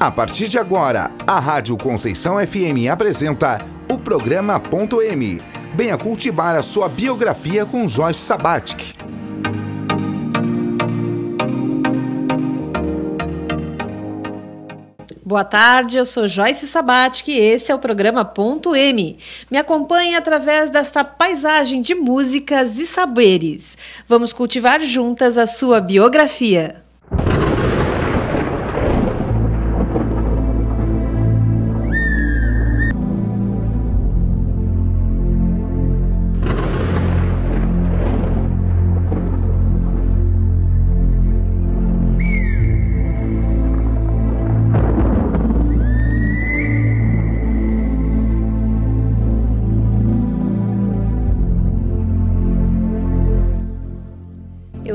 A partir de agora, a Rádio Conceição FM apresenta o programa Ponto M. Venha cultivar a sua biografia com Joyce Sabatic. Boa tarde, eu sou Joyce Sabatic e esse é o programa Ponto M. Me acompanhe através desta paisagem de músicas e saberes. Vamos cultivar juntas a sua biografia.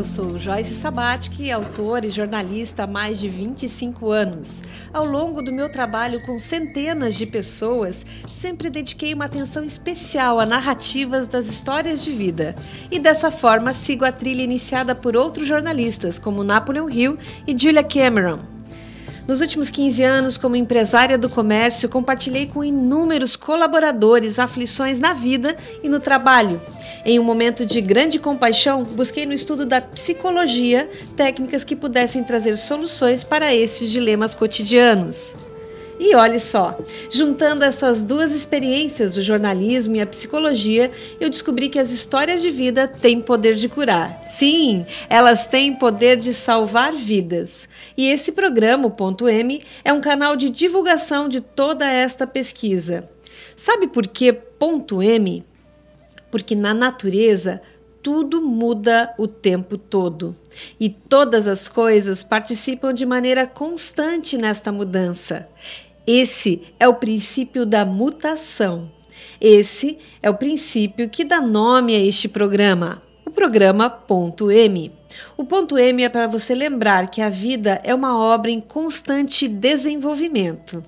Eu sou Joyce Sabatic, autora e jornalista há mais de 25 anos. Ao longo do meu trabalho com centenas de pessoas, sempre dediquei uma atenção especial a narrativas das histórias de vida. E dessa forma sigo a trilha iniciada por outros jornalistas, como Napoleon Hill e Julia Cameron. Nos últimos 15 anos, como empresária do comércio, compartilhei com inúmeros colaboradores aflições na vida e no trabalho. Em um momento de grande compaixão, busquei no estudo da psicologia técnicas que pudessem trazer soluções para estes dilemas cotidianos. E olhe só, juntando essas duas experiências, o jornalismo e a psicologia, eu descobri que as histórias de vida têm poder de curar. Sim, elas têm poder de salvar vidas. E esse programa, o Ponto M, é um canal de divulgação de toda esta pesquisa. Sabe por que ponto M? Porque na natureza tudo muda o tempo todo e todas as coisas participam de maneira constante nesta mudança. Esse é o princípio da mutação. Esse é o princípio que dá nome a este programa, o programa Ponto M. O ponto M é para você lembrar que a vida é uma obra em constante desenvolvimento,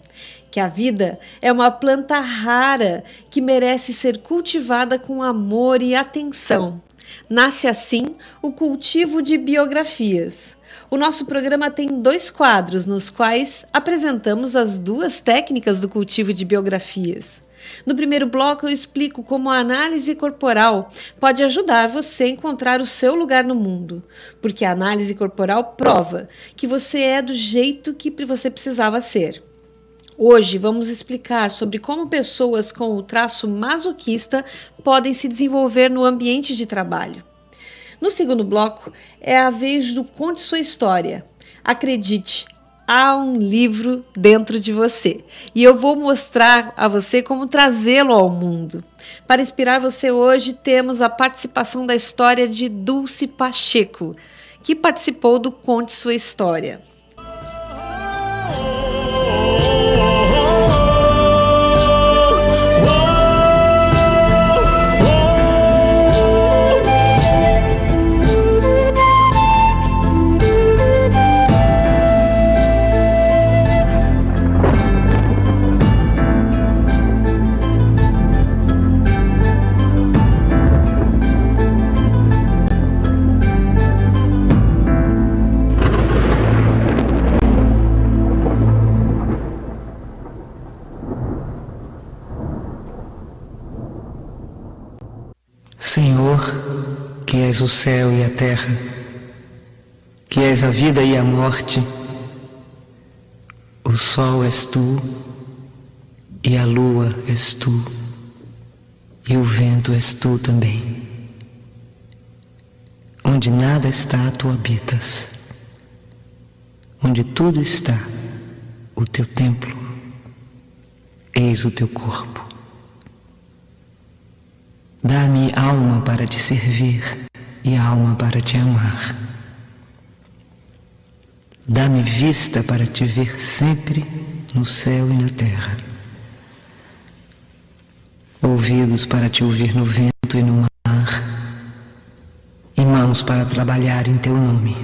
que a vida é uma planta rara que merece ser cultivada com amor e atenção. Nasce assim o cultivo de biografias. O nosso programa tem dois quadros nos quais apresentamos as duas técnicas do cultivo de biografias. No primeiro bloco, eu explico como a análise corporal pode ajudar você a encontrar o seu lugar no mundo, porque a análise corporal prova que você é do jeito que você precisava ser. Hoje vamos explicar sobre como pessoas com o traço masoquista podem se desenvolver no ambiente de trabalho. No segundo bloco é a vez do Conte Sua História. Acredite, há um livro dentro de você e eu vou mostrar a você como trazê-lo ao mundo. Para inspirar você hoje, temos a participação da história de Dulce Pacheco, que participou do Conte Sua História. Senhor, que és o céu e a terra, que és a vida e a morte, o sol és tu, e a lua és tu, e o vento és tu também. Onde nada está, tu habitas. Onde tudo está, o teu templo, eis o teu corpo. Dá-me alma para te servir e alma para te amar. Dá-me vista para te ver sempre no céu e na terra. Ouvidos para te ouvir no vento e no mar. E mãos para trabalhar em teu nome.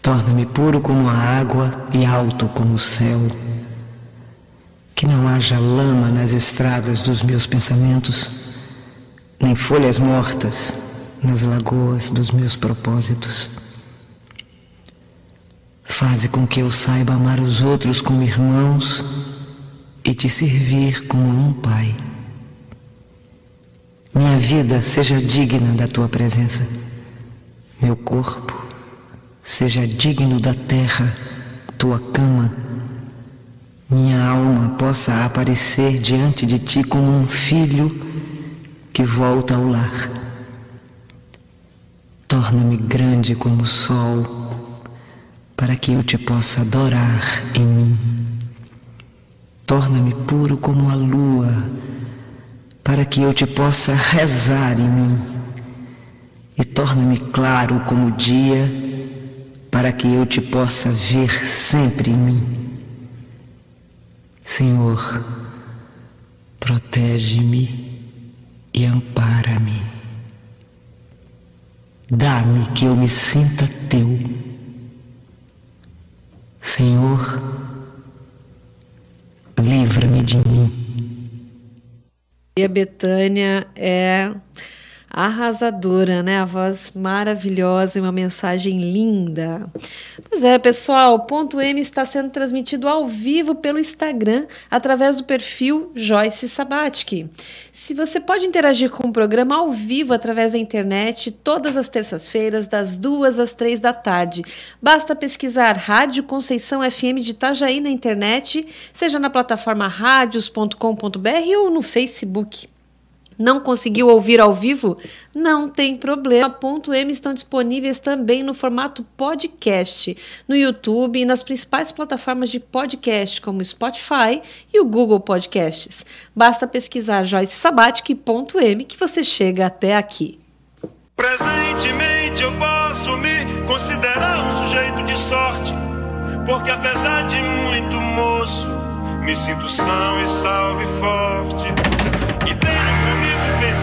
Torna-me puro como a água e alto como o céu que não haja lama nas estradas dos meus pensamentos, nem folhas mortas nas lagoas dos meus propósitos. Faze com que eu saiba amar os outros como irmãos e te servir como um pai. Minha vida seja digna da tua presença. Meu corpo seja digno da terra, tua cama. Minha alma possa aparecer diante de ti como um filho que volta ao lar. Torna-me grande como o sol para que eu te possa adorar em mim. Torna-me puro como a lua, para que eu te possa rezar em mim. E torna-me claro como o dia, para que eu te possa ver sempre em mim. Senhor, protege-me e ampara-me. Dá-me que eu me sinta teu Senhor, livra-me de mim. E a Betânia é arrasadora, né? A voz maravilhosa e uma mensagem linda. Pois é, pessoal, Ponto M está sendo transmitido ao vivo pelo Instagram através do perfil Joyce Sabatsky. Se você pode interagir com o programa ao vivo através da internet todas as terças-feiras das duas às três da tarde. Basta pesquisar Rádio Conceição FM de Itajaí na internet, seja na plataforma radios.com.br ou no Facebook. Não conseguiu ouvir ao vivo? Não tem problema. Ponto M estão disponíveis também no formato podcast, no YouTube e nas principais plataformas de podcast, como Spotify e o Google Podcasts. Basta pesquisar Joyce Sabatic ponto M que você chega até aqui. Presentemente eu posso me considerar um sujeito de sorte, porque apesar de muito moço, me sinto são e salve forte.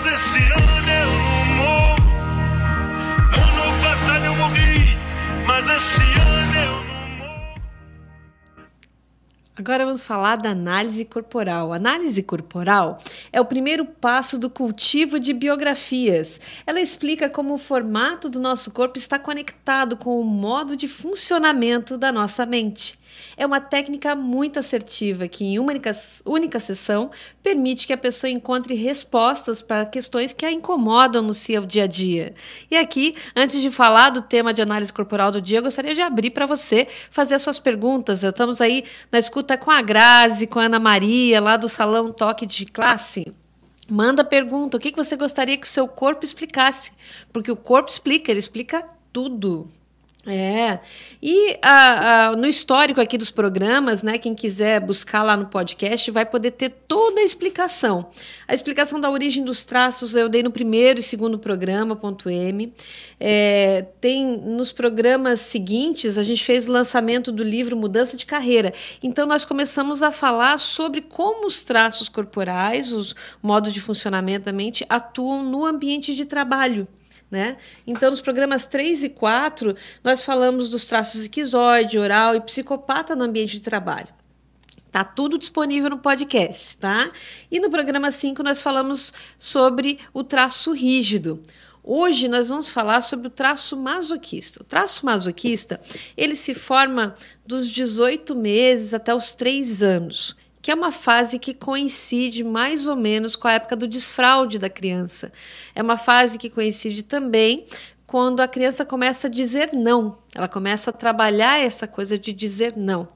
mas esse ano mas esse ano eu Agora vamos falar da análise corporal. A análise corporal é o primeiro passo do cultivo de biografias. Ela explica como o formato do nosso corpo está conectado com o modo de funcionamento da nossa mente. É uma técnica muito assertiva que, em uma única, única sessão, permite que a pessoa encontre respostas para questões que a incomodam no seu dia a dia. E aqui, antes de falar do tema de análise corporal do dia, eu gostaria de abrir para você fazer as suas perguntas. Estamos aí na escuta com a Grazi, com a Ana Maria, lá do Salão Toque de Classe. Manda pergunta, o que você gostaria que o seu corpo explicasse? Porque o corpo explica, ele explica tudo, é, e a, a, no histórico aqui dos programas, né, quem quiser buscar lá no podcast vai poder ter toda a explicação. A explicação da origem dos traços eu dei no primeiro e segundo programa, ponto M. É, tem nos programas seguintes, a gente fez o lançamento do livro Mudança de Carreira. Então, nós começamos a falar sobre como os traços corporais, os modos de funcionamento da mente atuam no ambiente de trabalho. Né? Então, nos programas 3 e 4, nós falamos dos traços esquizoide, oral e psicopata no ambiente de trabalho. Tá tudo disponível no podcast, tá? E no programa 5 nós falamos sobre o traço rígido. Hoje nós vamos falar sobre o traço masoquista. O traço masoquista, ele se forma dos 18 meses até os 3 anos que é uma fase que coincide mais ou menos com a época do desfraude da criança. É uma fase que coincide também quando a criança começa a dizer não, ela começa a trabalhar essa coisa de dizer não.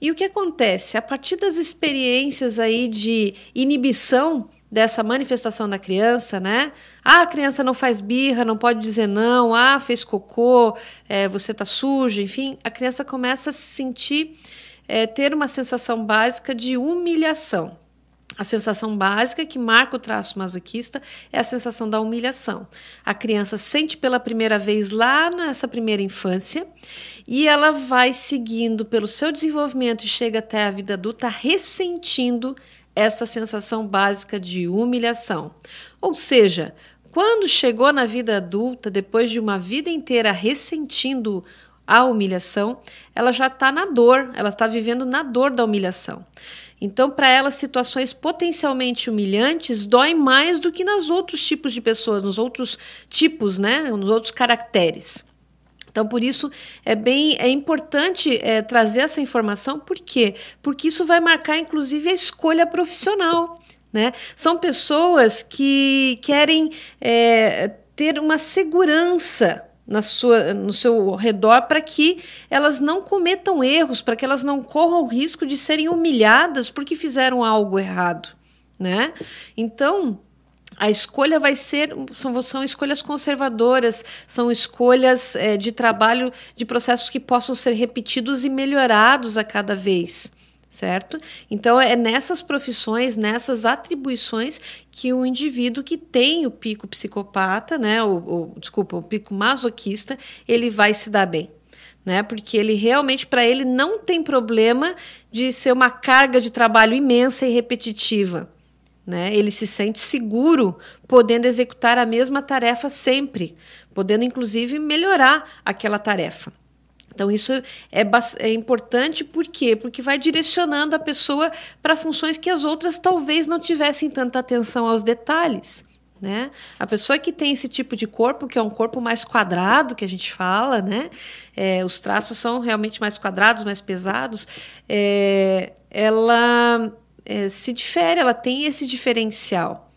E o que acontece? A partir das experiências aí de inibição dessa manifestação da criança, né? Ah, a criança não faz birra, não pode dizer não, ah, fez cocô, é, você tá sujo, enfim, a criança começa a se sentir é, ter uma sensação básica de humilhação. A sensação básica que marca o traço masoquista é a sensação da humilhação. A criança sente pela primeira vez lá nessa primeira infância e ela vai seguindo pelo seu desenvolvimento e chega até a vida adulta ressentindo essa sensação básica de humilhação. Ou seja, quando chegou na vida adulta, depois de uma vida inteira ressentindo a humilhação, ela já está na dor, ela está vivendo na dor da humilhação. Então, para ela, situações potencialmente humilhantes doem mais do que nos outros tipos de pessoas, nos outros tipos, né, nos outros caracteres. Então, por isso é bem é importante é, trazer essa informação, por quê? Porque isso vai marcar, inclusive, a escolha profissional. Né? São pessoas que querem é, ter uma segurança na sua, no seu redor para que elas não cometam erros, para que elas não corram o risco de serem humilhadas porque fizeram algo errado. Né? Então, a escolha vai ser são, são escolhas conservadoras, são escolhas é, de trabalho de processos que possam ser repetidos e melhorados a cada vez certo? Então é nessas profissões, nessas atribuições que o indivíduo que tem o pico psicopata, né, o, desculpa, o pico masoquista, ele vai se dar bem. Né? Porque ele realmente, para ele, não tem problema de ser uma carga de trabalho imensa e repetitiva. Né? Ele se sente seguro podendo executar a mesma tarefa sempre, podendo inclusive melhorar aquela tarefa. Então, isso é, é importante por quê? Porque vai direcionando a pessoa para funções que as outras talvez não tivessem tanta atenção aos detalhes. Né? A pessoa que tem esse tipo de corpo, que é um corpo mais quadrado, que a gente fala, né? É, os traços são realmente mais quadrados, mais pesados, é, ela é, se difere, ela tem esse diferencial.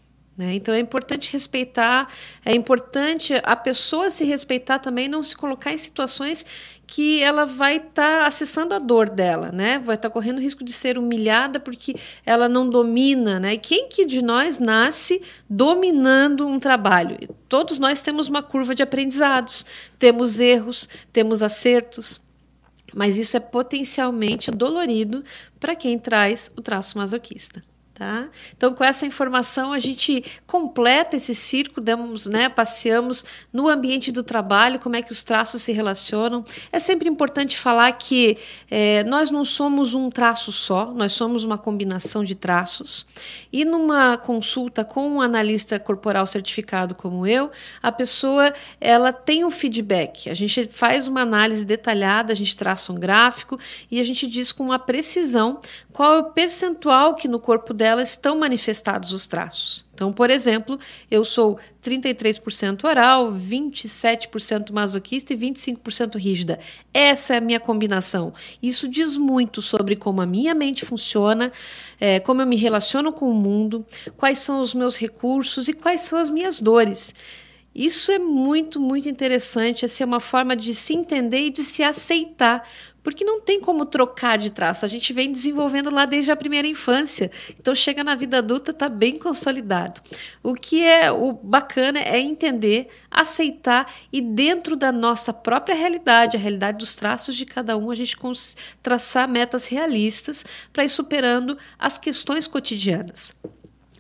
Né? Então é importante respeitar, é importante a pessoa se respeitar também, não se colocar em situações que ela vai estar tá acessando a dor dela, né? Vai estar tá correndo risco de ser humilhada porque ela não domina, né? E quem que de nós nasce dominando um trabalho? Todos nós temos uma curva de aprendizados, temos erros, temos acertos, mas isso é potencialmente dolorido para quem traz o traço masoquista. Tá? Então, com essa informação, a gente completa esse círculo, damos, né, passeamos no ambiente do trabalho, como é que os traços se relacionam. É sempre importante falar que é, nós não somos um traço só, nós somos uma combinação de traços. E numa consulta com um analista corporal certificado como eu, a pessoa ela tem um feedback. A gente faz uma análise detalhada, a gente traça um gráfico e a gente diz com uma precisão qual é o percentual que no corpo dela estão manifestados os traços. Então, por exemplo, eu sou 33% oral, 27% masoquista e 25% rígida. Essa é a minha combinação. Isso diz muito sobre como a minha mente funciona, é, como eu me relaciono com o mundo, quais são os meus recursos e quais são as minhas dores. Isso é muito, muito interessante. Essa é uma forma de se entender e de se aceitar, porque não tem como trocar de traço. A gente vem desenvolvendo lá desde a primeira infância. Então chega na vida adulta está bem consolidado. O que é o bacana é entender, aceitar e dentro da nossa própria realidade, a realidade dos traços de cada um, a gente traçar metas realistas para ir superando as questões cotidianas.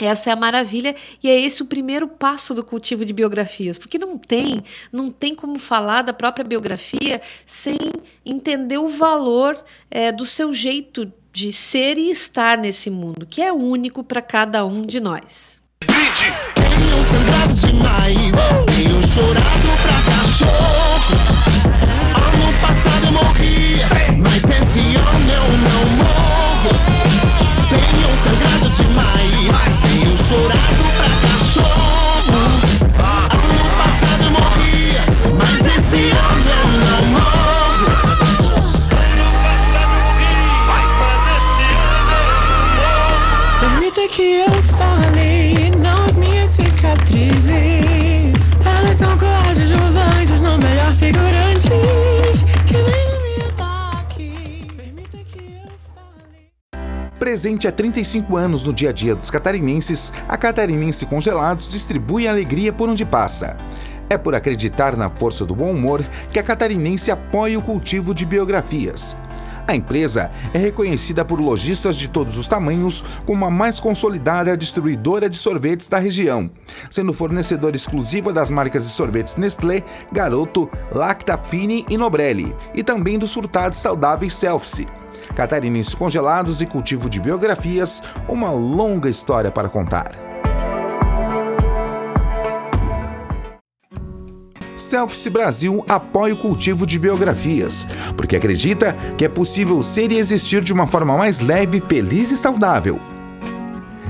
Essa é a maravilha e é esse o primeiro passo do cultivo de biografias, porque não tem, não tem como falar da própria biografia sem entender o valor é, do seu jeito de ser e estar nesse mundo, que é único para cada um de nós. Tenho sangrado demais, tenho chorado cachorro. Ano passado eu mas esse ano eu não morro. Tenho demais chorado pra cachorro. Ano passado morri, mas esse ano eu não morro. Ano passado morri, mas esse eu não morro. Permita que eu fale, não as minhas cicatrizes. Presente há 35 anos no dia a dia dos catarinenses, a Catarinense Congelados distribui alegria por onde passa. É por acreditar na força do bom humor que a Catarinense apoia o cultivo de biografias. A empresa é reconhecida por lojistas de todos os tamanhos como a mais consolidada distribuidora de sorvetes da região, sendo fornecedor exclusiva das marcas de sorvetes Nestlé, Garoto, Lacta Fine e Nobrelli, e também dos furtados saudáveis Selfie. Catarinenses congelados e cultivo de biografias, uma longa história para contar. Selfies Brasil apoia o cultivo de biografias, porque acredita que é possível ser e existir de uma forma mais leve, feliz e saudável.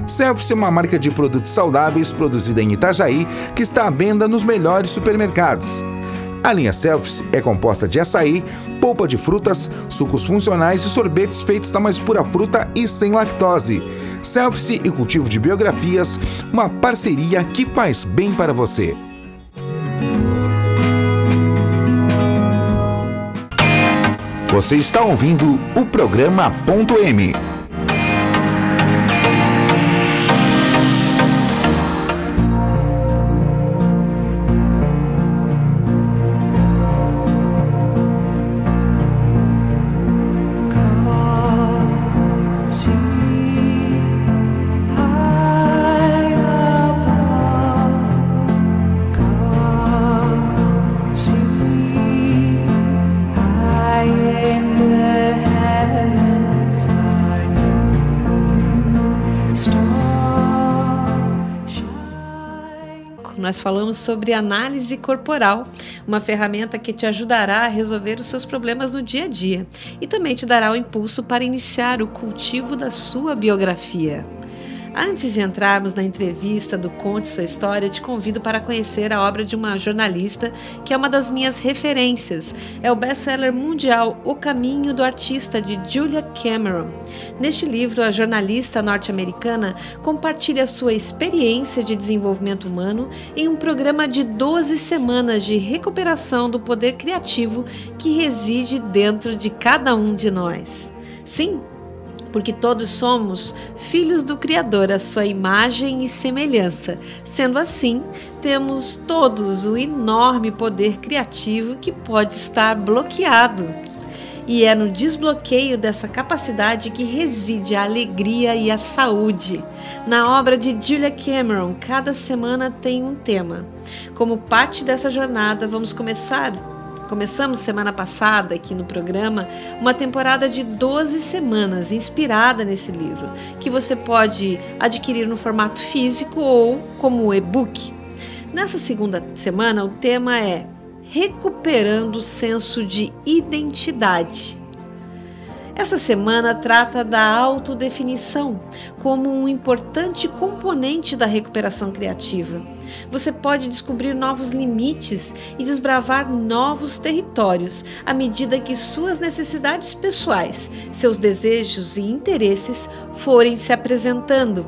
Selfies é uma marca de produtos saudáveis produzida em Itajaí que está à venda nos melhores supermercados. A linha Selfies é composta de açaí, polpa de frutas, sucos funcionais e sorvetes feitos da mais pura fruta e sem lactose. Selfies e cultivo de biografias, uma parceria que faz bem para você. Você está ouvindo o programa Ponto M. nós falamos sobre análise corporal, uma ferramenta que te ajudará a resolver os seus problemas no dia a dia e também te dará o impulso para iniciar o cultivo da sua biografia. Antes de entrarmos na entrevista do Conte Sua História, te convido para conhecer a obra de uma jornalista que é uma das minhas referências. É o best-seller mundial O Caminho do Artista, de Julia Cameron. Neste livro, a jornalista norte-americana compartilha sua experiência de desenvolvimento humano em um programa de 12 semanas de recuperação do poder criativo que reside dentro de cada um de nós. Sim, porque todos somos filhos do Criador, a sua imagem e semelhança. Sendo assim, temos todos o enorme poder criativo que pode estar bloqueado. E é no desbloqueio dessa capacidade que reside a alegria e a saúde. Na obra de Julia Cameron, cada semana tem um tema. Como parte dessa jornada, vamos começar Começamos semana passada aqui no programa uma temporada de 12 semanas inspirada nesse livro, que você pode adquirir no formato físico ou como e-book. Nessa segunda semana, o tema é Recuperando o senso de identidade. Essa semana trata da autodefinição como um importante componente da recuperação criativa. Você pode descobrir novos limites e desbravar novos territórios à medida que suas necessidades pessoais, seus desejos e interesses forem se apresentando.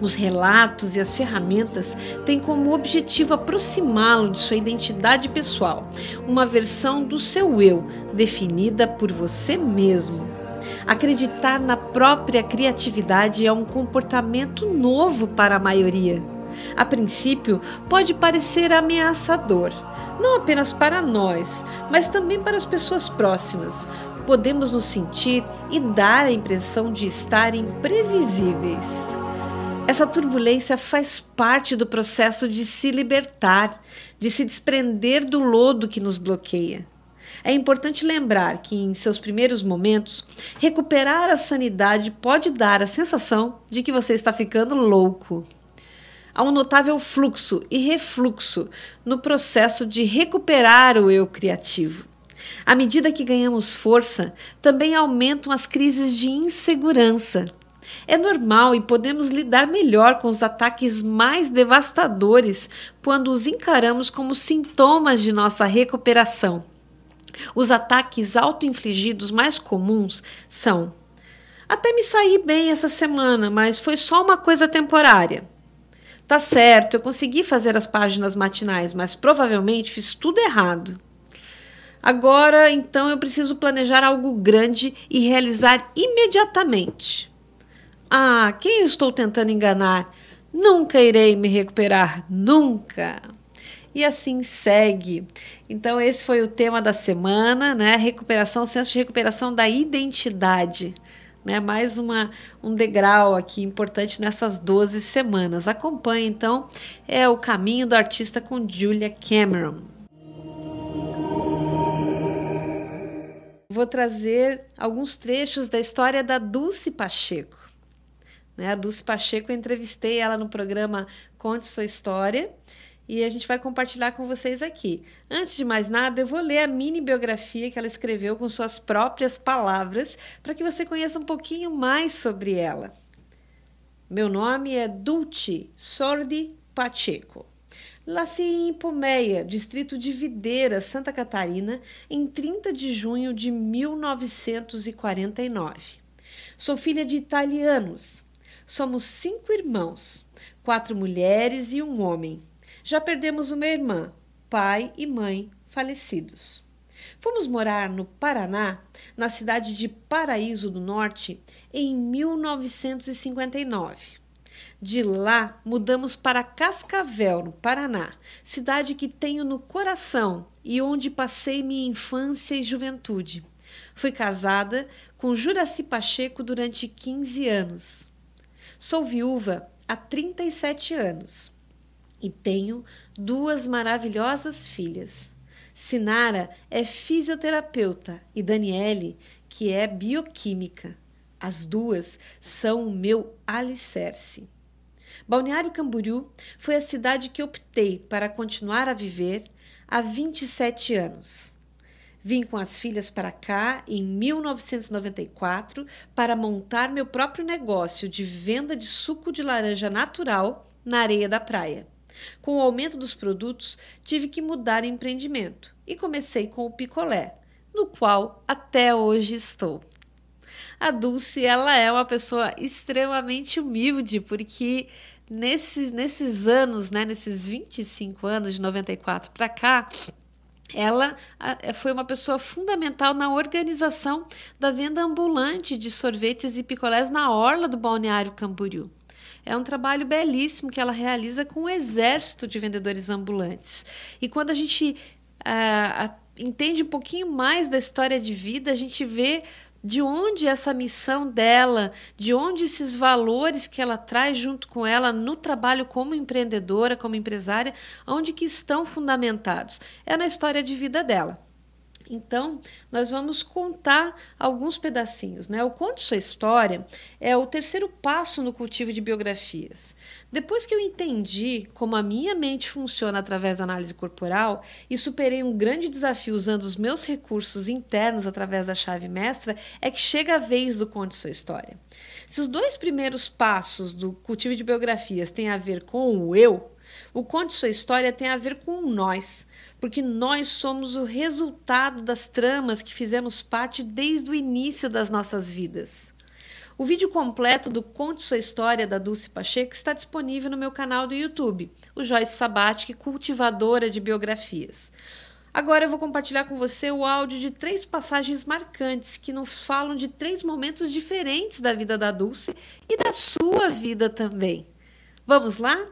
Os relatos e as ferramentas têm como objetivo aproximá-lo de sua identidade pessoal, uma versão do seu eu, definida por você mesmo. Acreditar na própria criatividade é um comportamento novo para a maioria. A princípio, pode parecer ameaçador, não apenas para nós, mas também para as pessoas próximas. Podemos nos sentir e dar a impressão de estar imprevisíveis. Essa turbulência faz parte do processo de se libertar, de se desprender do lodo que nos bloqueia. É importante lembrar que, em seus primeiros momentos, recuperar a sanidade pode dar a sensação de que você está ficando louco. Há um notável fluxo e refluxo no processo de recuperar o eu criativo. À medida que ganhamos força, também aumentam as crises de insegurança é normal e podemos lidar melhor com os ataques mais devastadores quando os encaramos como sintomas de nossa recuperação. Os ataques auto-infligidos mais comuns são: Até me saí bem essa semana, mas foi só uma coisa temporária. Tá certo, eu consegui fazer as páginas matinais, mas provavelmente fiz tudo errado. Agora, então, eu preciso planejar algo grande e realizar imediatamente. Ah, quem eu estou tentando enganar? Nunca irei me recuperar, nunca. E assim segue. Então, esse foi o tema da semana, né? Recuperação, senso de recuperação da identidade. Né? Mais uma, um degrau aqui importante nessas 12 semanas. Acompanhe, então, é o caminho do artista com Julia Cameron. Vou trazer alguns trechos da história da Dulce Pacheco. Né? A Dulce Pacheco, eu entrevistei ela no programa Conte Sua História e a gente vai compartilhar com vocês aqui. Antes de mais nada, eu vou ler a mini biografia que ela escreveu com suas próprias palavras para que você conheça um pouquinho mais sobre ela. Meu nome é Dulce Sordi Pacheco. Nasci em Pomeia, distrito de Videira, Santa Catarina, em 30 de junho de 1949. Sou filha de italianos. Somos cinco irmãos, quatro mulheres e um homem. Já perdemos uma irmã, pai e mãe falecidos. Fomos morar no Paraná, na cidade de Paraíso do Norte, em 1959. De lá, mudamos para Cascavel, no Paraná, cidade que tenho no coração e onde passei minha infância e juventude. Fui casada com Juraci Pacheco durante 15 anos. Sou viúva há 37 anos e tenho duas maravilhosas filhas. Sinara é fisioterapeuta e Daniele, que é bioquímica. As duas são o meu alicerce. Balneário Camboriú foi a cidade que optei para continuar a viver há 27 anos. Vim com as filhas para cá em 1994 para montar meu próprio negócio de venda de suco de laranja natural na areia da praia. Com o aumento dos produtos, tive que mudar empreendimento e comecei com o picolé, no qual até hoje estou. A Dulce, ela é uma pessoa extremamente humilde, porque nesses, nesses anos, né, nesses 25 anos, de 94 para cá, ela foi uma pessoa fundamental na organização da venda ambulante de sorvetes e picolés na orla do balneário Camboriú. É um trabalho belíssimo que ela realiza com um exército de vendedores ambulantes. E quando a gente uh, entende um pouquinho mais da história de vida, a gente vê de onde essa missão dela, de onde esses valores que ela traz junto com ela no trabalho como empreendedora, como empresária, onde que estão fundamentados? É na história de vida dela. Então, nós vamos contar alguns pedacinhos. Né? O Conte Sua História é o terceiro passo no cultivo de biografias. Depois que eu entendi como a minha mente funciona através da análise corporal e superei um grande desafio usando os meus recursos internos através da chave mestra, é que chega a vez do Conte Sua História. Se os dois primeiros passos do cultivo de biografias têm a ver com o eu, o Conte Sua História tem a ver com nós porque nós somos o resultado das tramas que fizemos parte desde o início das nossas vidas. O vídeo completo do Conte Sua História da Dulce Pacheco está disponível no meu canal do YouTube, o Joyce Sabatic, cultivadora de biografias. Agora eu vou compartilhar com você o áudio de três passagens marcantes que nos falam de três momentos diferentes da vida da Dulce e da sua vida também. Vamos lá?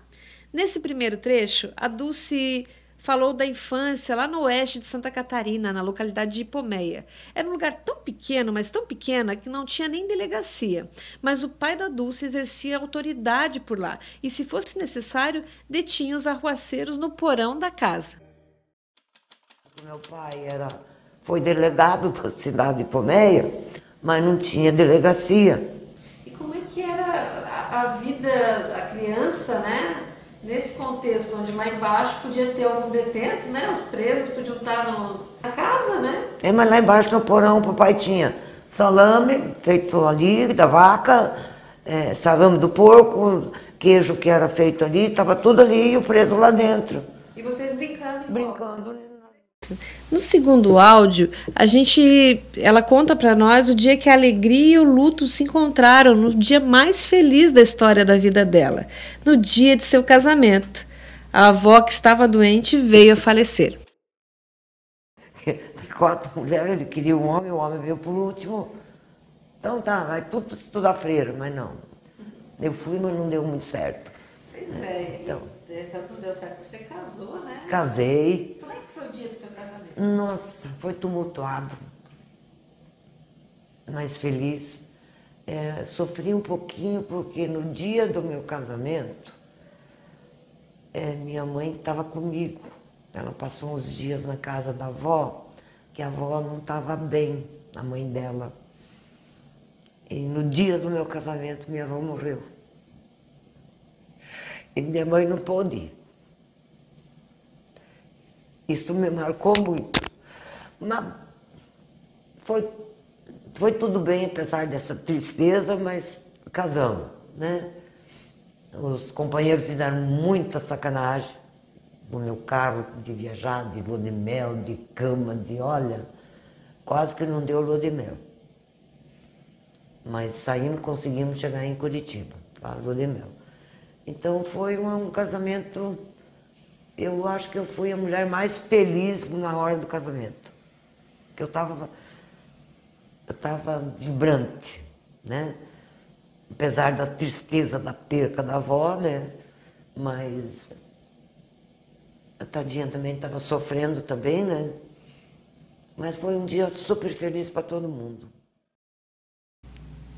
Nesse primeiro trecho, a Dulce falou da infância lá no oeste de Santa Catarina, na localidade de Ipomeia. Era um lugar tão pequeno, mas tão pequena, que não tinha nem delegacia. Mas o pai da Dulce exercia autoridade por lá e, se fosse necessário, detinha os arruaceiros no porão da casa. Meu pai era, foi delegado da cidade de Ipomeia, mas não tinha delegacia. E como é que era a, a vida da criança, né? Nesse contexto onde lá embaixo podia ter algum detento, né? Os presos podiam estar no, na casa, né? É, mas lá embaixo no porão o papai tinha salame feito ali da vaca, é, salame do porco, queijo que era feito ali, estava tudo ali e o preso lá dentro. E vocês brincando? Brincando. No segundo áudio, a gente, ela conta para nós o dia que a alegria e o luto se encontraram no dia mais feliz da história da vida dela, no dia de seu casamento. A avó que estava doente veio a falecer. Quatro mulheres, ele queria um homem, o homem veio por último. Então tá, vai tudo estudar freira, mas não. Eu fui, mas não deu muito certo. Pois é, então, então não deu certo. Você casou, né? Casei. Foi o dia do seu casamento? Nossa, foi tumultuado, mas feliz. É, sofri um pouquinho porque no dia do meu casamento, é, minha mãe estava comigo. Ela passou uns dias na casa da avó, que a avó não estava bem, a mãe dela. E no dia do meu casamento, minha avó morreu. E minha mãe não pôde ir. Isso me marcou muito. Mas foi, foi tudo bem, apesar dessa tristeza, mas casamos, né? Os companheiros fizeram muita sacanagem no meu carro de viajar, de lua de mel, de cama, de olha, quase que não deu lua de mel. Mas saímos, conseguimos chegar em Curitiba, para lua de mel. Então foi um, um casamento, eu acho que eu fui a mulher mais feliz na hora do casamento. Que eu estava eu estava vibrante, né? Apesar da tristeza da perca da avó, né? Mas a tadinha também estava sofrendo também, né? Mas foi um dia super feliz para todo mundo.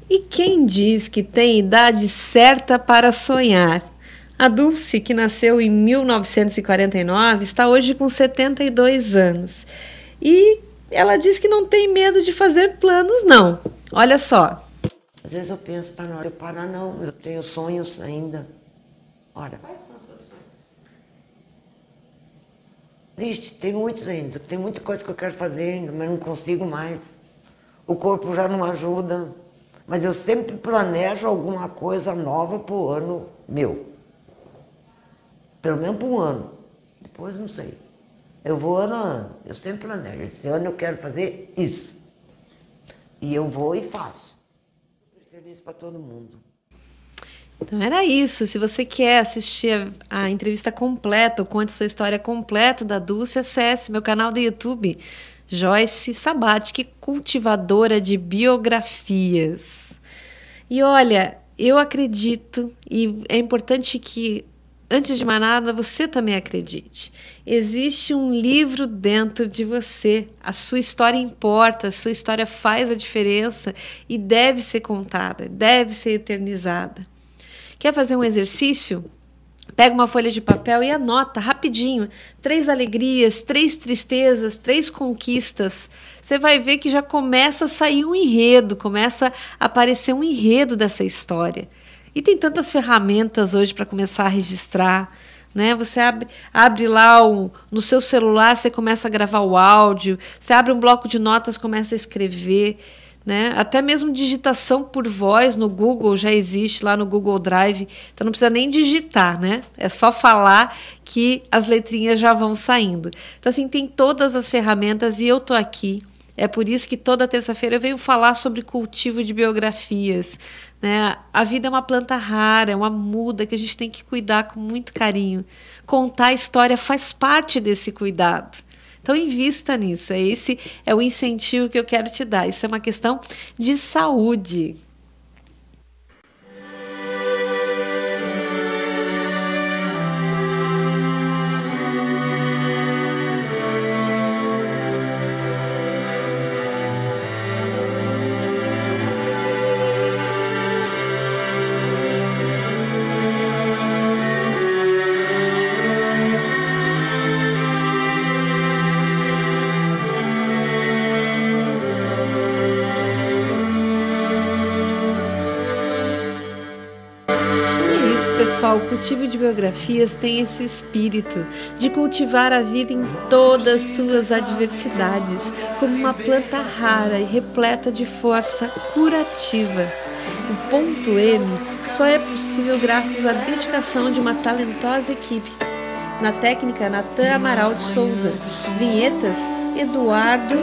E quem diz que tem idade certa para sonhar? A Dulce, que nasceu em 1949, está hoje com 72 anos. E ela diz que não tem medo de fazer planos, não. Olha só. Às vezes eu penso, tá na hora de eu parar, não, eu tenho sonhos ainda. Olha. Vixe, tem muitos ainda. Tem muita coisa que eu quero fazer ainda, mas não consigo mais. O corpo já não ajuda. Mas eu sempre planejo alguma coisa nova para o ano meu. Pelo menos para um ano. Depois não sei. Eu vou ano a ano. Eu sempre planejo. Esse ano eu quero fazer isso. E eu vou e faço. Feliz para todo mundo. Então era isso. Se você quer assistir a, a entrevista completa, ou conte sua história completa da Dulce, acesse meu canal do YouTube, Joyce Sabatic, cultivadora de biografias. E olha, eu acredito, e é importante que, antes de mais nada, você também acredite. Existe um livro dentro de você. A sua história importa, a sua história faz a diferença e deve ser contada, deve ser eternizada. Quer fazer um exercício? Pega uma folha de papel e anota rapidinho três alegrias, três tristezas, três conquistas. Você vai ver que já começa a sair um enredo, começa a aparecer um enredo dessa história. E tem tantas ferramentas hoje para começar a registrar. Né? Você abre, abre lá o, no seu celular, você começa a gravar o áudio, você abre um bloco de notas, começa a escrever. Né? Até mesmo digitação por voz no Google já existe lá no Google Drive, então não precisa nem digitar, né? É só falar que as letrinhas já vão saindo. Então assim tem todas as ferramentas e eu tô aqui. É por isso que toda terça-feira eu venho falar sobre cultivo de biografias. Né? A vida é uma planta rara, é uma muda que a gente tem que cuidar com muito carinho. Contar a história faz parte desse cuidado. Então invista nisso. Esse é o incentivo que eu quero te dar. Isso é uma questão de saúde. Pessoal, o cultivo de biografias tem esse espírito de cultivar a vida em todas suas adversidades, como uma planta rara e repleta de força curativa. O ponto M só é possível graças à dedicação de uma talentosa equipe. Na técnica, Natan Amaral de Souza. Vinhetas, Eduardo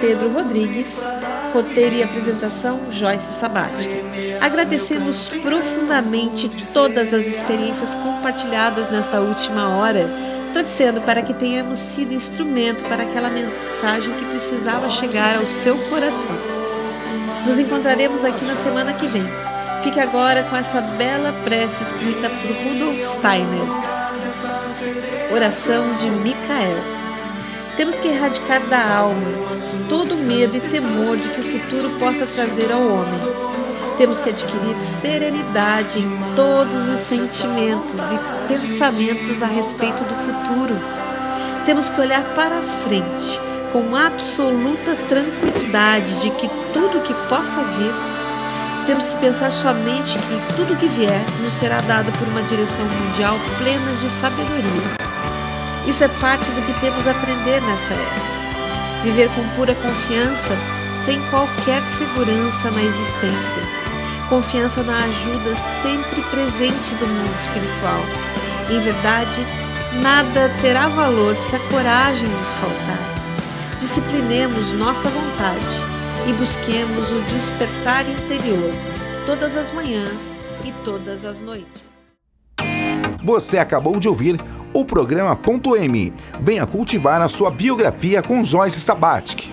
Pedro Rodrigues. Roteiro e apresentação, Joyce Sabatic. Agradecemos profundamente todas as experiências compartilhadas nesta última hora, torcendo para que tenhamos sido instrumento para aquela mensagem que precisava chegar ao seu coração. Nos encontraremos aqui na semana que vem. Fique agora com essa bela prece escrita por Rudolf Steiner. Oração de Micael. Temos que erradicar da alma todo medo e temor de que o futuro possa trazer ao homem. Temos que adquirir serenidade em todos os sentimentos e pensamentos a respeito do futuro. Temos que olhar para frente com absoluta tranquilidade de que tudo que possa vir, temos que pensar somente que tudo que vier nos será dado por uma direção mundial plena de sabedoria. Isso é parte do que temos a aprender nessa era. Viver com pura confiança, sem qualquer segurança na existência. Confiança na ajuda sempre presente do mundo espiritual. Em verdade, nada terá valor se a coragem nos faltar disciplinemos nossa vontade e busquemos o despertar interior todas as manhãs e todas as noites. Você acabou de ouvir o programa Ponto M. Venha cultivar a sua biografia com Joyce Sabatic.